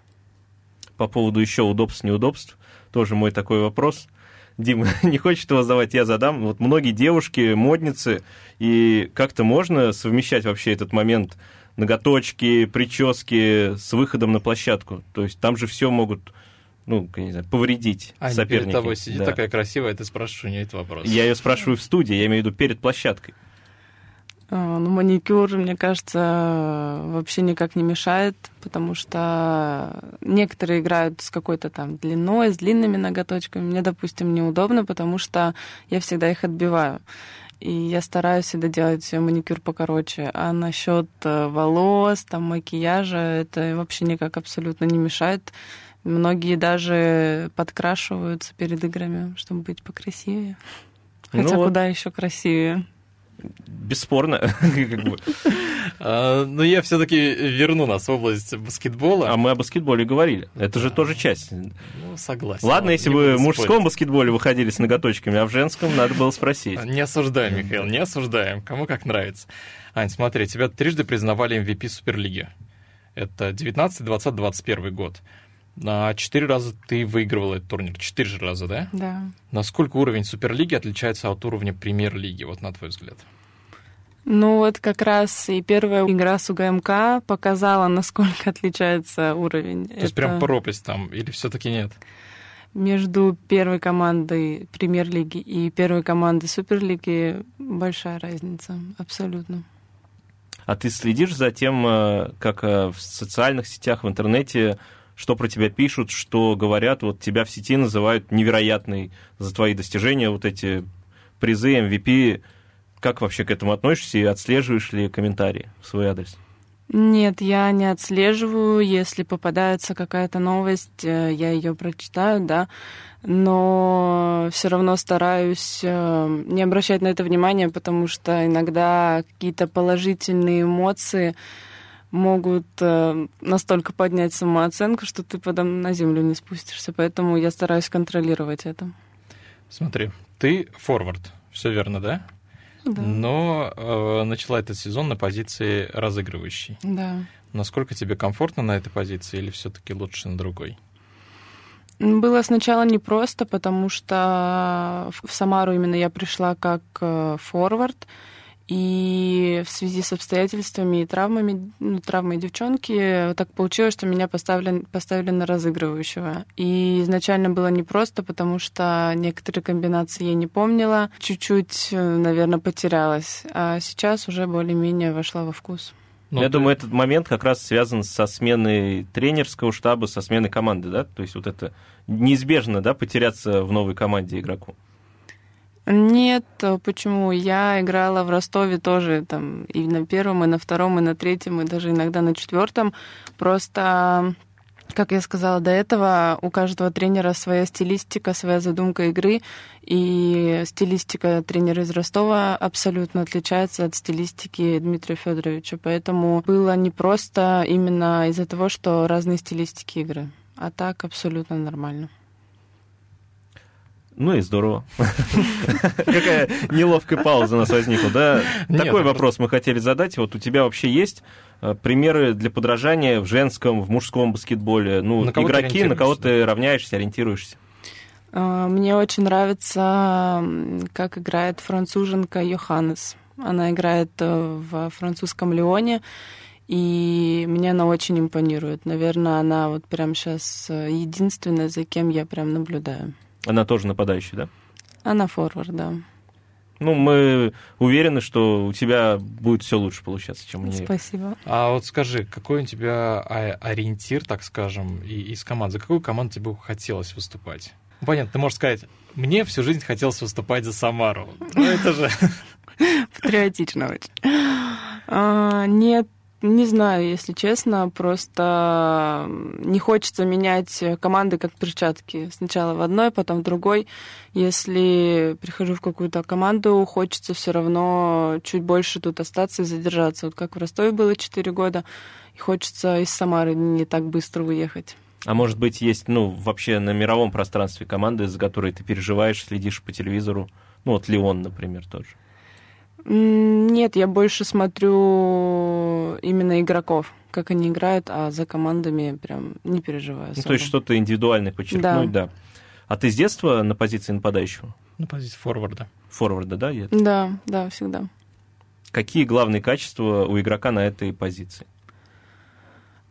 [SPEAKER 3] По поводу еще удобств, неудобств, тоже мой такой вопрос – Дима *laughs* не хочет его задавать, я задам. Вот многие девушки, модницы, и как-то можно совмещать вообще этот момент ноготочки, прически с выходом на площадку? То есть там же все могут ну, не знаю, повредить
[SPEAKER 2] а
[SPEAKER 3] соперники.
[SPEAKER 2] перед тобой сидит да. такая красивая, ты спрашиваешь у нее этот вопрос.
[SPEAKER 3] Я ее спрашиваю в студии, я имею в виду перед площадкой.
[SPEAKER 4] А, ну, маникюр, мне кажется, вообще никак не мешает, потому что некоторые играют с какой-то там длиной, с длинными ноготочками. Мне, допустим, неудобно, потому что я всегда их отбиваю. И я стараюсь всегда делать маникюр покороче. А насчет э, волос, там, макияжа, это вообще никак абсолютно не мешает. Многие даже подкрашиваются перед играми, чтобы быть покрасивее. Хотя ну, куда еще красивее
[SPEAKER 3] бесспорно. *laughs*
[SPEAKER 2] А, но я все-таки верну нас в область баскетбола.
[SPEAKER 3] А мы о баскетболе говорили. Это же тоже часть.
[SPEAKER 2] Ну, согласен.
[SPEAKER 3] Ладно, если вы в мужском баскетболе выходили с ноготочками, а в женском надо было спросить.
[SPEAKER 2] Не осуждаем, Михаил, не осуждаем. Кому как нравится. Ань, смотри, тебя трижды признавали MVP Суперлиги. Это 19, 20, 21 год. На четыре раза ты выигрывала этот турнир. Четыре же раза, да?
[SPEAKER 4] Да.
[SPEAKER 2] Насколько уровень Суперлиги отличается от уровня Премьер-лиги, вот на твой взгляд?
[SPEAKER 4] Ну вот как раз и первая игра с УГМК показала, насколько отличается уровень.
[SPEAKER 2] То Это... есть прям пропасть там, или все таки нет?
[SPEAKER 4] Между первой командой Премьер-лиги и первой командой Суперлиги большая разница, абсолютно.
[SPEAKER 3] А ты следишь за тем, э, как э, в социальных сетях, в интернете что про тебя пишут, что говорят, вот тебя в сети называют невероятной за твои достижения, вот эти призы, MVP. Как вообще к этому относишься и отслеживаешь ли комментарии в свой адрес?
[SPEAKER 4] Нет, я не отслеживаю. Если попадается какая-то новость, э, я ее прочитаю, да. Но все равно стараюсь э, не обращать на это внимания, потому что иногда какие-то положительные эмоции могут э, настолько поднять самооценку, что ты потом на землю не спустишься. Поэтому я стараюсь контролировать это.
[SPEAKER 2] Смотри, ты форвард, все верно, да?
[SPEAKER 4] Да.
[SPEAKER 2] Но э, начала этот сезон на позиции разыгрывающей.
[SPEAKER 4] Да.
[SPEAKER 2] Насколько тебе комфортно на этой позиции или все-таки лучше на другой?
[SPEAKER 4] Было сначала непросто, потому что в Самару именно я пришла как э, форвард. И в связи с обстоятельствами и травмами, ну, травмой девчонки, так получилось, что меня поставили, поставили на разыгрывающего. И изначально было непросто, потому что некоторые комбинации я не помнила, чуть-чуть, наверное, потерялась. А сейчас уже более-менее вошла во вкус.
[SPEAKER 3] Ну, я ты... думаю, этот момент как раз связан со сменой тренерского штаба, со сменой команды, да? То есть вот это неизбежно, да, потеряться в новой команде игроку.
[SPEAKER 4] Нет, почему? Я играла в Ростове тоже там и на первом, и на втором, и на третьем, и даже иногда на четвертом. Просто как я сказала до этого, у каждого тренера своя стилистика, своя задумка игры, и стилистика тренера из Ростова абсолютно отличается от стилистики Дмитрия Федоровича. Поэтому было непросто именно из-за того, что разные стилистики игры. А так абсолютно нормально.
[SPEAKER 3] Ну и здорово. *laughs* Какая неловкая пауза у нас возникла, да? Такой вопрос мы хотели задать. Вот у тебя вообще есть э, примеры для подражания в женском, в мужском баскетболе? Ну, игроки, на кого ты равняешься, ориентируешься?
[SPEAKER 4] А, мне очень нравится, как играет француженка Йоханнес. Она играет э, в французском Лионе, и мне она очень импонирует. Наверное, она вот прямо сейчас э, единственная, за кем я прям наблюдаю.
[SPEAKER 3] Она тоже нападающий, да?
[SPEAKER 4] Она форвард, да.
[SPEAKER 3] Ну, мы уверены, что у тебя будет все лучше получаться, чем у нее.
[SPEAKER 4] Спасибо.
[SPEAKER 2] А вот скажи, какой у тебя ориентир, так скажем, из команд? За какую команду тебе хотелось выступать? Ну, понятно, ты можешь сказать, мне всю жизнь хотелось выступать за Самару. Ну, это же... *laughs*
[SPEAKER 4] Патриотично очень. А, нет, не знаю, если честно, просто не хочется менять команды как перчатки. Сначала в одной, потом в другой. Если прихожу в какую-то команду, хочется все равно чуть больше тут остаться и задержаться. Вот как в Ростове было 4 года, и хочется из Самары не так быстро уехать.
[SPEAKER 3] А может быть, есть, ну, вообще на мировом пространстве команды, за которой ты переживаешь, следишь по телевизору? Ну, вот Леон, например, тоже.
[SPEAKER 4] Нет, я больше смотрю именно игроков, как они играют, а за командами прям не переживаю.
[SPEAKER 3] Ну, то есть что-то индивидуальное подчеркнуть, да. да. А ты с детства на позиции нападающего?
[SPEAKER 2] На позиции форварда.
[SPEAKER 3] Форварда, да? Я...
[SPEAKER 4] Да, да, всегда.
[SPEAKER 3] Какие главные качества у игрока на этой позиции?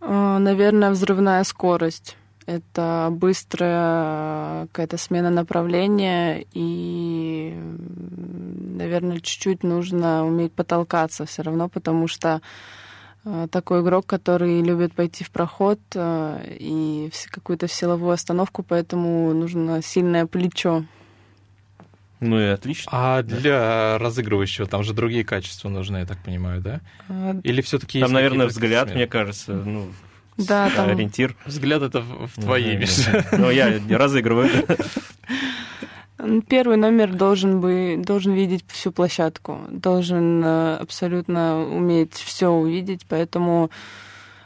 [SPEAKER 4] А, наверное, взрывная скорость. Это быстрая какая-то смена направления и, наверное, чуть-чуть нужно уметь потолкаться все равно, потому что а, такой игрок, который любит пойти в проход а, и какую-то силовую остановку, поэтому нужно сильное плечо.
[SPEAKER 3] Ну и отлично.
[SPEAKER 2] А для разыгрывающего там же другие качества нужны, я так понимаю, да? А, Или все-таки
[SPEAKER 3] Там, наверное, взгляд, мне кажется, ну,
[SPEAKER 4] да, там...
[SPEAKER 3] ориентир.
[SPEAKER 2] Взгляд это в твоей,
[SPEAKER 3] ну, Миша. Ну, я разыгрываю.
[SPEAKER 4] Первый номер должен, бы, должен видеть всю площадку, должен э, абсолютно уметь все увидеть, поэтому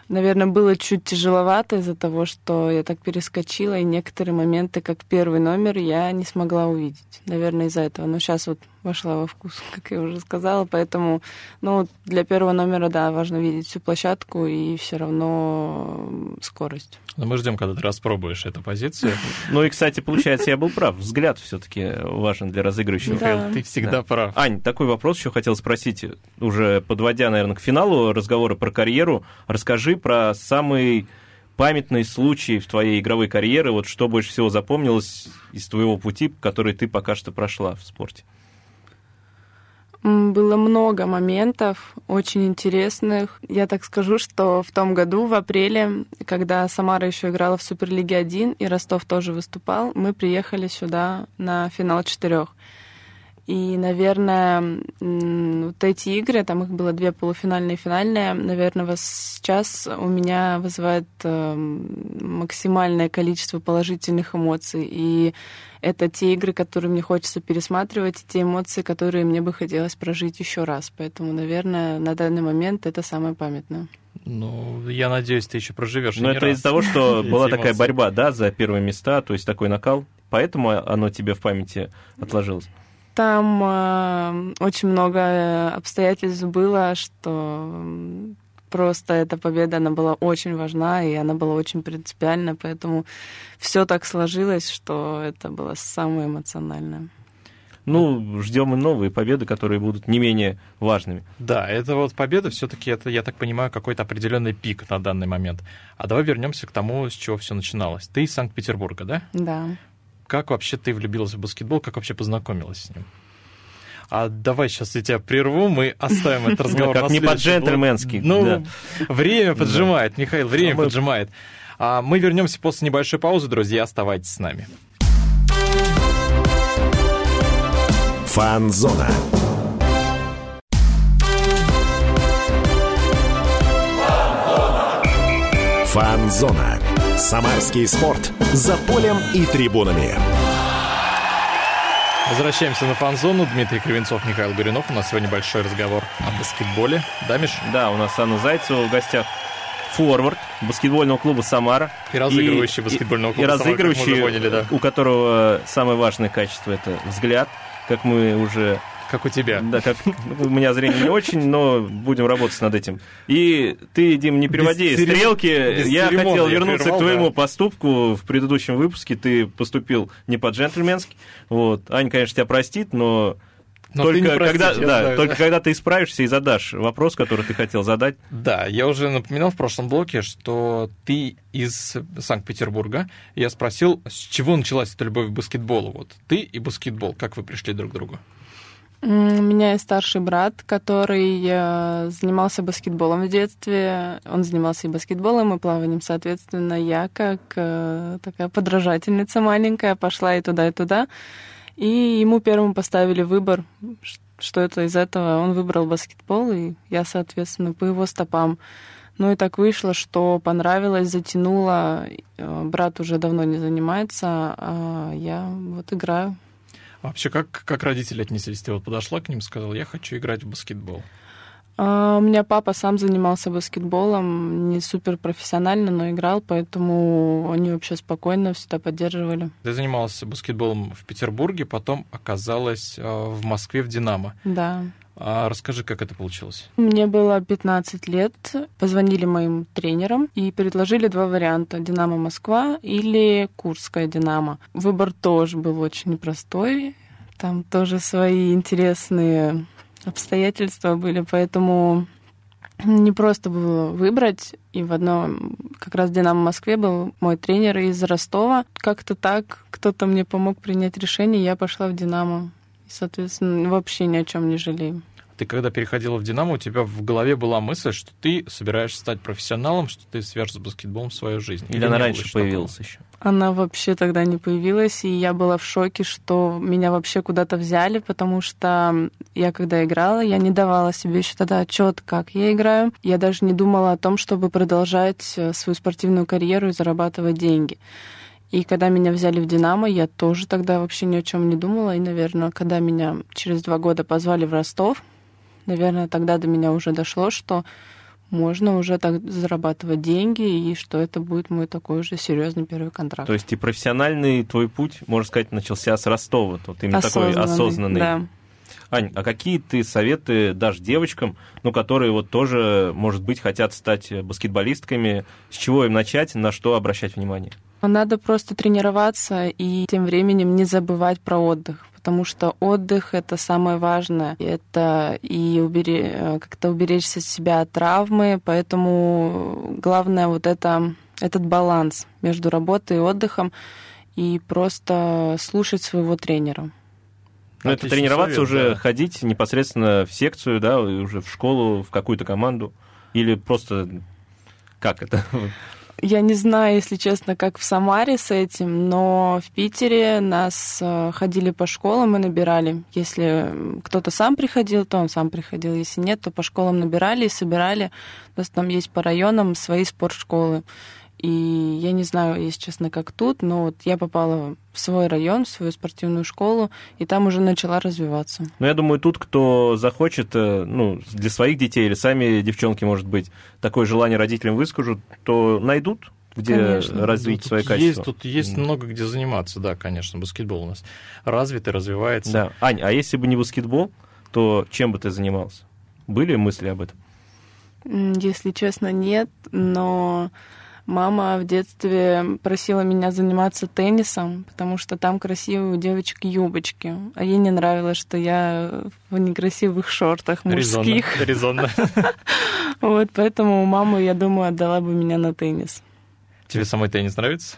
[SPEAKER 4] наверное, было чуть тяжеловато из-за того, что я так перескочила, и некоторые моменты, как первый номер, я не смогла увидеть. Наверное, из-за этого. Но сейчас вот вошла во вкус, *laughs* как я уже сказала, поэтому, ну, для первого номера, да, важно видеть всю площадку и все равно скорость.
[SPEAKER 2] Но мы ждем, когда ты распробуешь эту позицию. *laughs*
[SPEAKER 3] Ну и, кстати, получается, я был прав. Взгляд все-таки важен для разыгрывающего.
[SPEAKER 2] Да. Ты всегда да. прав.
[SPEAKER 3] Ань, такой вопрос еще хотел спросить, уже подводя, наверное, к финалу разговора про карьеру. Расскажи про самый памятный случай в твоей игровой карьере, вот что больше всего запомнилось из твоего пути, который ты пока что прошла в спорте?
[SPEAKER 4] Было много моментов очень интересных. Я так скажу, что в том году, в апреле, когда Самара еще играла в Суперлиге 1 и Ростов тоже выступал, мы приехали сюда на финал четырех. И, наверное, вот эти игры, там их было две полуфинальные и финальные, наверное, вас сейчас у меня вызывает эм, максимальное количество положительных эмоций. И это те игры, которые мне хочется пересматривать, и те эмоции, которые мне бы хотелось прожить еще раз. Поэтому, наверное, на данный момент это самое памятное.
[SPEAKER 2] Ну, я надеюсь, ты еще проживешь.
[SPEAKER 3] Но это из-за того, что *laughs* была такая борьба, да, за первые места, то есть такой накал, поэтому оно тебе в памяти отложилось.
[SPEAKER 4] Там э, очень много обстоятельств было, что просто эта победа, она была очень важна, и она была очень принципиальна, поэтому все так сложилось, что это было самое эмоциональное.
[SPEAKER 3] Ну, ждем и новые победы, которые будут не менее важными.
[SPEAKER 2] Да, это вот победа все-таки, это, я так понимаю, какой-то определенный пик на данный момент. А давай вернемся к тому, с чего все начиналось. Ты из Санкт-Петербурга, да?
[SPEAKER 4] Да.
[SPEAKER 2] Как вообще ты влюбилась в баскетбол, как вообще познакомилась с ним? А давай сейчас я тебя прерву, мы оставим этот *laughs* разговор.
[SPEAKER 3] Как не по-джентльменски.
[SPEAKER 2] Ну, время поджимает, Михаил, время поджимает. А мы вернемся после небольшой паузы, друзья, оставайтесь с нами.
[SPEAKER 1] Фанзона. Фанзона. Самарский спорт. За полем и трибунами.
[SPEAKER 2] Возвращаемся на фан-зону. Дмитрий Кривенцов, Михаил Горюнов. У нас сегодня большой разговор о баскетболе. Да, Миш?
[SPEAKER 3] Да, у нас Анна Зайцева в гостях. Форвард баскетбольного клуба «Самара».
[SPEAKER 2] И разыгрывающий и, баскетбольного клуба
[SPEAKER 3] и, и разыгрывающий, поняли, да. у которого самое важное качество – это взгляд, как мы уже
[SPEAKER 2] как у тебя.
[SPEAKER 3] Да, как у меня зрение не очень, но будем работать над этим. И ты, Дим, не переводи без стрелки. Без я хотел я вернуться прервал, к твоему да. поступку. В предыдущем выпуске ты поступил не по-джентльменски. Вот. Аня, конечно, тебя простит, но но только, простить, когда, да, знаю, только да. когда ты исправишься и задашь вопрос, который ты хотел задать.
[SPEAKER 2] Да, я уже напоминал в прошлом блоке, что ты из Санкт-Петербурга. Я спросил, с чего началась эта любовь к баскетболу. Вот ты и баскетбол, как вы пришли друг к другу?
[SPEAKER 4] У меня есть старший брат, который э, занимался баскетболом в детстве. Он занимался и баскетболом, и плаванием. Соответственно, я, как э, такая подражательница маленькая, пошла и туда, и туда. И ему первым поставили выбор, что это из этого. Он выбрал баскетбол, и я, соответственно, по его стопам Ну и так вышло, что понравилось, затянуло. Э, брат уже давно не занимается, а я вот играю.
[SPEAKER 2] Вообще, как, как родители отнеслись? Ты вот подошла к ним сказала, я хочу играть в баскетбол.
[SPEAKER 4] А, у меня папа сам занимался баскетболом, не супер профессионально, но играл, поэтому они вообще спокойно всегда поддерживали.
[SPEAKER 2] Ты занималась баскетболом в Петербурге, потом оказалась а, в Москве в «Динамо».
[SPEAKER 4] Да.
[SPEAKER 2] А расскажи, как это получилось?
[SPEAKER 4] Мне было 15 лет. Позвонили моим тренерам и предложили два варианта. «Динамо Москва» или «Курская Динамо». Выбор тоже был очень непростой. Там тоже свои интересные обстоятельства были, поэтому не просто было выбрать. И в одном, как раз «Динамо» в Москве был мой тренер из Ростова. Как-то так кто-то мне помог принять решение, я пошла в «Динамо». И, соответственно, вообще ни о чем не жалею.
[SPEAKER 2] Ты когда переходила в «Динамо», у тебя в голове была мысль, что ты собираешься стать профессионалом, что ты свяжешь с баскетболом свою жизнь.
[SPEAKER 3] Или, Или она раньше появилась еще?
[SPEAKER 4] Она вообще тогда не появилась, и я была в шоке, что меня вообще куда-то взяли, потому что я когда играла, я не давала себе еще тогда отчет, как я играю. Я даже не думала о том, чтобы продолжать э, свою спортивную карьеру и зарабатывать деньги. И когда меня взяли в «Динамо», я тоже тогда вообще ни о чем не думала. И, наверное, когда меня через два года позвали в Ростов, наверное, тогда до меня уже дошло, что можно уже так зарабатывать деньги, и что это будет мой такой уже серьезный первый контракт.
[SPEAKER 3] То есть и профессиональный твой путь, можно сказать, начался с Ростова, вот именно осознанный, такой осознанный.
[SPEAKER 4] Да.
[SPEAKER 3] Ань, а какие ты советы дашь девочкам, ну, которые вот тоже, может быть, хотят стать баскетболистками? С чего им начать, на что обращать внимание?
[SPEAKER 4] Надо просто тренироваться и тем временем не забывать про отдых потому что отдых — это самое важное. Это и убери... как-то уберечься себя от травмы, поэтому главное вот это, этот баланс между работой и отдыхом и просто слушать своего тренера.
[SPEAKER 3] Ну, это тренироваться совет, уже, да. ходить непосредственно в секцию, да, уже в школу, в какую-то команду, или просто как это?
[SPEAKER 4] Я не знаю, если честно, как в Самаре с этим, но в Питере нас э, ходили по школам и набирали. Если кто-то сам приходил, то он сам приходил. Если нет, то по школам набирали и собирали. У нас там есть по районам свои спортшколы. И я не знаю, если честно, как тут, но вот я попала в свой район, в свою спортивную школу, и там уже начала развиваться.
[SPEAKER 3] Ну, я думаю, тут, кто захочет, э, ну, для своих детей или сами девчонки, может быть, такое желание родителям выскажут, то найдут где конечно. развить ну, свои качества.
[SPEAKER 2] Есть, тут есть много где заниматься, да, конечно. Баскетбол у нас развит и развивается.
[SPEAKER 3] Да. Ань, а если бы не баскетбол, то чем бы ты занимался? Были мысли об этом?
[SPEAKER 4] Если честно, нет, но Мама в детстве просила меня заниматься теннисом, потому что там красивые у девочек юбочки. А ей не нравилось, что я в некрасивых шортах мужских.
[SPEAKER 2] Резонно. *laughs*
[SPEAKER 4] Вот, поэтому маму, я думаю, отдала бы меня на теннис.
[SPEAKER 2] Тебе самой теннис нравится?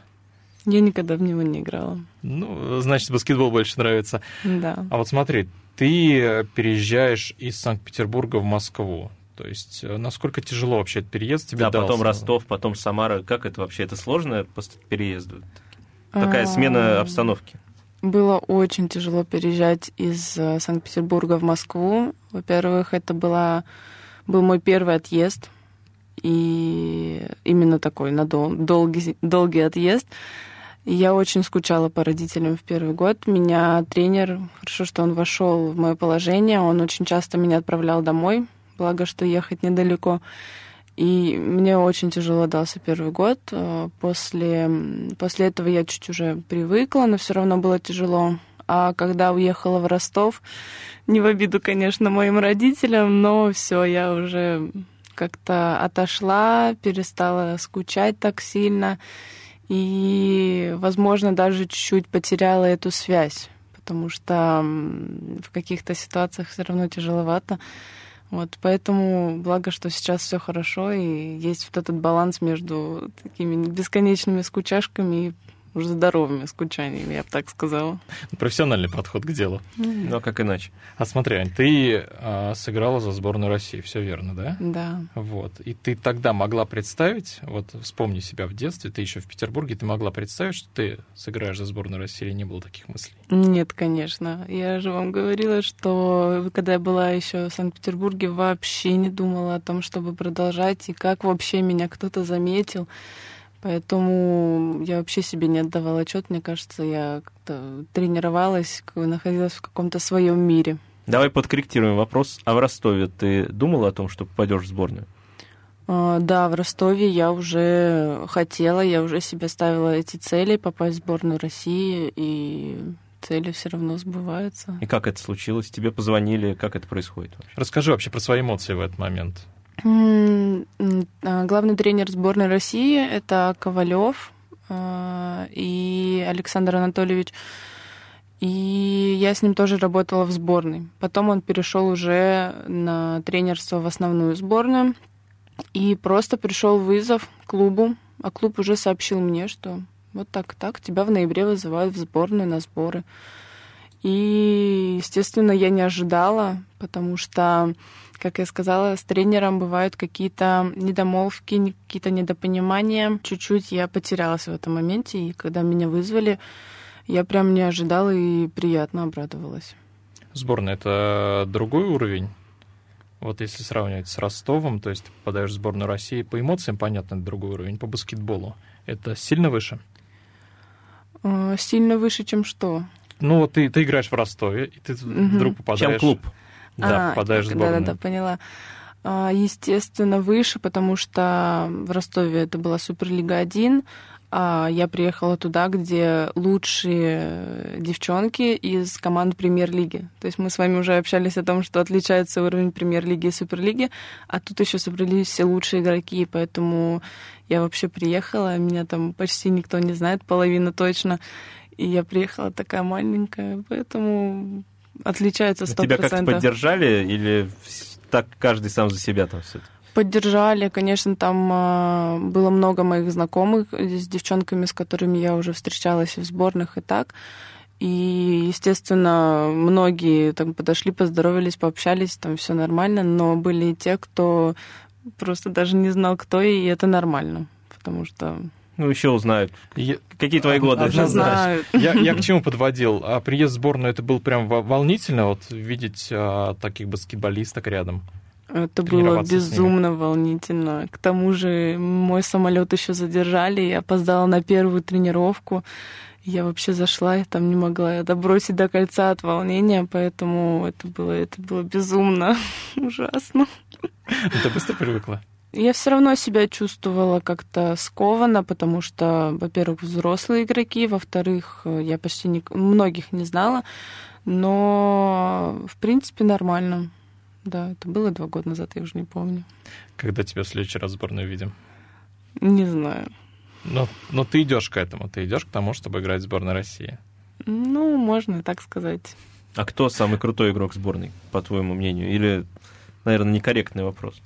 [SPEAKER 4] Я никогда в него не играла.
[SPEAKER 2] Ну, значит, баскетбол больше нравится.
[SPEAKER 4] Да.
[SPEAKER 2] А вот смотри, ты переезжаешь из Санкт-Петербурга в Москву. То есть э, насколько тяжело вообще этот переезд тебе
[SPEAKER 3] Да,
[SPEAKER 2] дался?
[SPEAKER 3] потом Ростов, потом Самара. Как это вообще? Это сложно после переезда? Такая смена обстановки.
[SPEAKER 4] Было очень тяжело переезжать из э, Санкт-Петербурга в Москву. Во-первых, это была, был мой первый отъезд. И именно такой на дол- долгий, долгий отъезд. Я очень скучала по родителям в первый год. Меня тренер, хорошо, что он вошел в мое положение, он очень часто меня отправлял домой благо, что ехать недалеко. И мне очень тяжело дался первый год. Э, после, после этого я чуть уже привыкла, но все равно было тяжело. А когда уехала в Ростов, не в обиду, конечно, моим родителям, но все, я уже как-то отошла, перестала скучать так сильно. И, возможно, даже чуть-чуть потеряла эту связь, потому что в каких-то ситуациях все равно тяжеловато. Вот, поэтому благо, что сейчас все хорошо, и есть вот этот баланс между такими бесконечными скучашками и уже здоровыми скучаниями, я бы так сказала.
[SPEAKER 2] Профессиональный подход к делу.
[SPEAKER 3] Ну, а как иначе?
[SPEAKER 2] А смотри, Ань, ты а, сыграла за сборную России, все верно, да?
[SPEAKER 4] Да.
[SPEAKER 2] Вот. И ты тогда могла представить, вот вспомни себя в детстве, ты еще в Петербурге, ты могла представить, что ты сыграешь за сборную России или не было таких мыслей?
[SPEAKER 4] Нет, конечно. Я же вам говорила, что когда я была еще в Санкт-Петербурге, вообще не думала о том, чтобы продолжать, и как вообще меня кто-то заметил. Поэтому я вообще себе не отдавала отчет. Мне кажется, я как-то тренировалась, находилась в каком-то своем мире.
[SPEAKER 3] Давай подкорректируем вопрос. А в Ростове ты думала о том, что попадешь в сборную?
[SPEAKER 4] А, да, в Ростове я уже хотела, я уже себе ставила эти цели попасть в сборную России, и цели все равно сбываются.
[SPEAKER 3] И как это случилось? Тебе позвонили? Как это происходит?
[SPEAKER 2] Вообще? Расскажи вообще про свои эмоции в этот момент.
[SPEAKER 4] А, главный тренер сборной России это Ковалев а, и Александр Анатольевич. И я с ним тоже работала в сборной. Потом он перешел уже на тренерство в основную сборную. И просто пришел вызов клубу, а клуб уже сообщил мне, что вот так так тебя в ноябре вызывают в сборную на сборы. И, естественно, я не ожидала, потому что как я сказала, с тренером бывают какие-то недомолвки, какие-то недопонимания. Чуть-чуть я потерялась в этом моменте, и когда меня вызвали, я прям не ожидала и приятно обрадовалась.
[SPEAKER 2] Сборная — это другой уровень? Вот если сравнивать с Ростовом, то есть ты попадаешь в сборную России, по эмоциям, понятно, это другой уровень, по баскетболу. Это сильно выше?
[SPEAKER 4] А, сильно выше, чем что?
[SPEAKER 2] Ну, вот ты, ты играешь в Ростове, и ты угу. вдруг попадаешь...
[SPEAKER 3] Чем клуб?
[SPEAKER 2] Да, а, попадаешь в сборную.
[SPEAKER 4] Да, да, да, поняла. А, естественно, выше, потому что в Ростове это была Суперлига 1, а я приехала туда, где лучшие девчонки из команд премьер-лиги. То есть мы с вами уже общались о том, что отличается уровень премьер-лиги и суперлиги, а тут еще собрались все лучшие игроки, поэтому я вообще приехала, меня там почти никто не знает, половина точно. И я приехала такая маленькая, поэтому отличается 100%.
[SPEAKER 3] Тебя как-то поддержали или так каждый сам за себя там все
[SPEAKER 4] Поддержали, конечно, там э, было много моих знакомых с девчонками, с которыми я уже встречалась и в сборных, и так. И, естественно, многие там подошли, поздоровались, пообщались, там все нормально, но были и те, кто просто даже не знал, кто, и это нормально, потому что
[SPEAKER 3] ну, еще узнают. Я... Какие твои годы?
[SPEAKER 2] Однозначно. Я, я к чему подводил? А приезд в сборную это был прям волнительно, вот видеть а, таких баскетболисток рядом.
[SPEAKER 4] Это было безумно волнительно. К тому же мой самолет еще задержали, я опоздала на первую тренировку. Я вообще зашла, я там не могла добросить до кольца от волнения, поэтому это было, это было безумно *laughs* ужасно.
[SPEAKER 2] Ты быстро привыкла?
[SPEAKER 4] Я все равно себя чувствовала как-то скованно, потому что, во-первых, взрослые игроки, во-вторых, я почти не, многих не знала, но в принципе нормально. Да, это было два года назад, я уже не помню.
[SPEAKER 2] Когда тебя в следующий раз в сборную видим?
[SPEAKER 4] Не знаю.
[SPEAKER 2] Но, но ты идешь к этому, ты идешь к тому, чтобы играть в сборной России.
[SPEAKER 4] Ну, можно так сказать.
[SPEAKER 3] А кто самый крутой игрок сборной, по твоему мнению? Или, наверное, некорректный вопрос?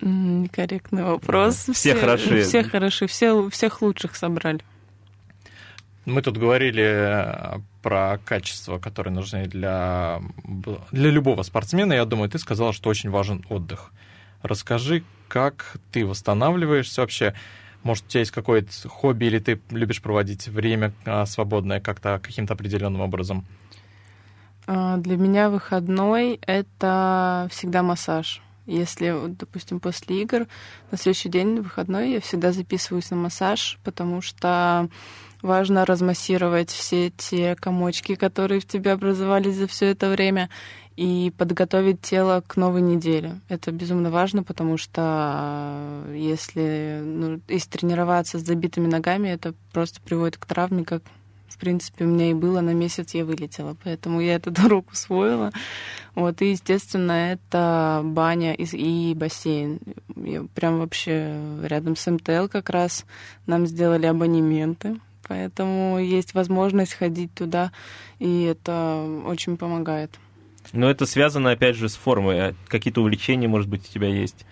[SPEAKER 4] Некорректный вопрос.
[SPEAKER 3] Все, все хороши.
[SPEAKER 4] Все хороши, все, всех лучших собрали.
[SPEAKER 2] Мы тут говорили э, про качества, которые нужны для, для любого спортсмена. Я думаю, ты сказала, что очень важен отдых. Расскажи, как ты восстанавливаешься вообще? Может, у тебя есть какое-то хобби, или ты любишь проводить время а, свободное как-то каким-то определенным образом?
[SPEAKER 4] А, для меня выходной — это всегда массаж. Если, допустим, после игр на следующий день выходной я всегда записываюсь на массаж, потому что важно размассировать все те комочки, которые в тебе образовались за все это время, и подготовить тело к новой неделе. Это безумно важно, потому что если, ну, если тренироваться с забитыми ногами, это просто приводит к травме, как принципе, у меня и было, на месяц я вылетела, поэтому я этот *laughs* урок усвоила. Вот, и, естественно, это баня и, и бассейн. Я прям вообще рядом с МТЛ как раз нам сделали абонементы, поэтому есть возможность ходить туда, и это очень помогает.
[SPEAKER 3] Но это связано, опять же, с формой. А какие-то увлечения, может быть, у тебя есть?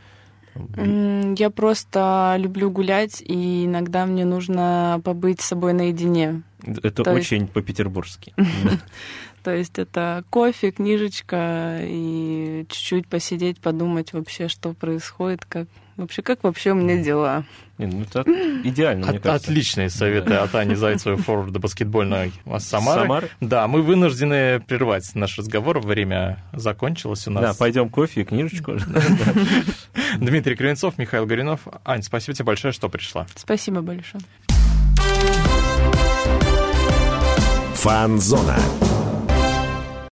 [SPEAKER 4] Я просто люблю гулять, и иногда мне нужно побыть с собой наедине.
[SPEAKER 3] Это То очень есть... по-петербургски. *laughs*
[SPEAKER 4] То есть это кофе, книжечка и чуть-чуть посидеть, подумать вообще, что происходит, как вообще, как вообще у меня дела.
[SPEAKER 3] Не, ну это идеально, мне кажется.
[SPEAKER 2] Отличные советы от Ани Зайцевой, форварда баскетбольной Самары. Самары. Да, мы вынуждены прервать наш разговор, время закончилось у нас.
[SPEAKER 3] Да, пойдем кофе и книжечку. *laughs*
[SPEAKER 2] Дмитрий Кривенцов, Михаил Горинов. Ань, спасибо тебе большое, что пришла.
[SPEAKER 4] Спасибо большое.
[SPEAKER 1] Фанзона.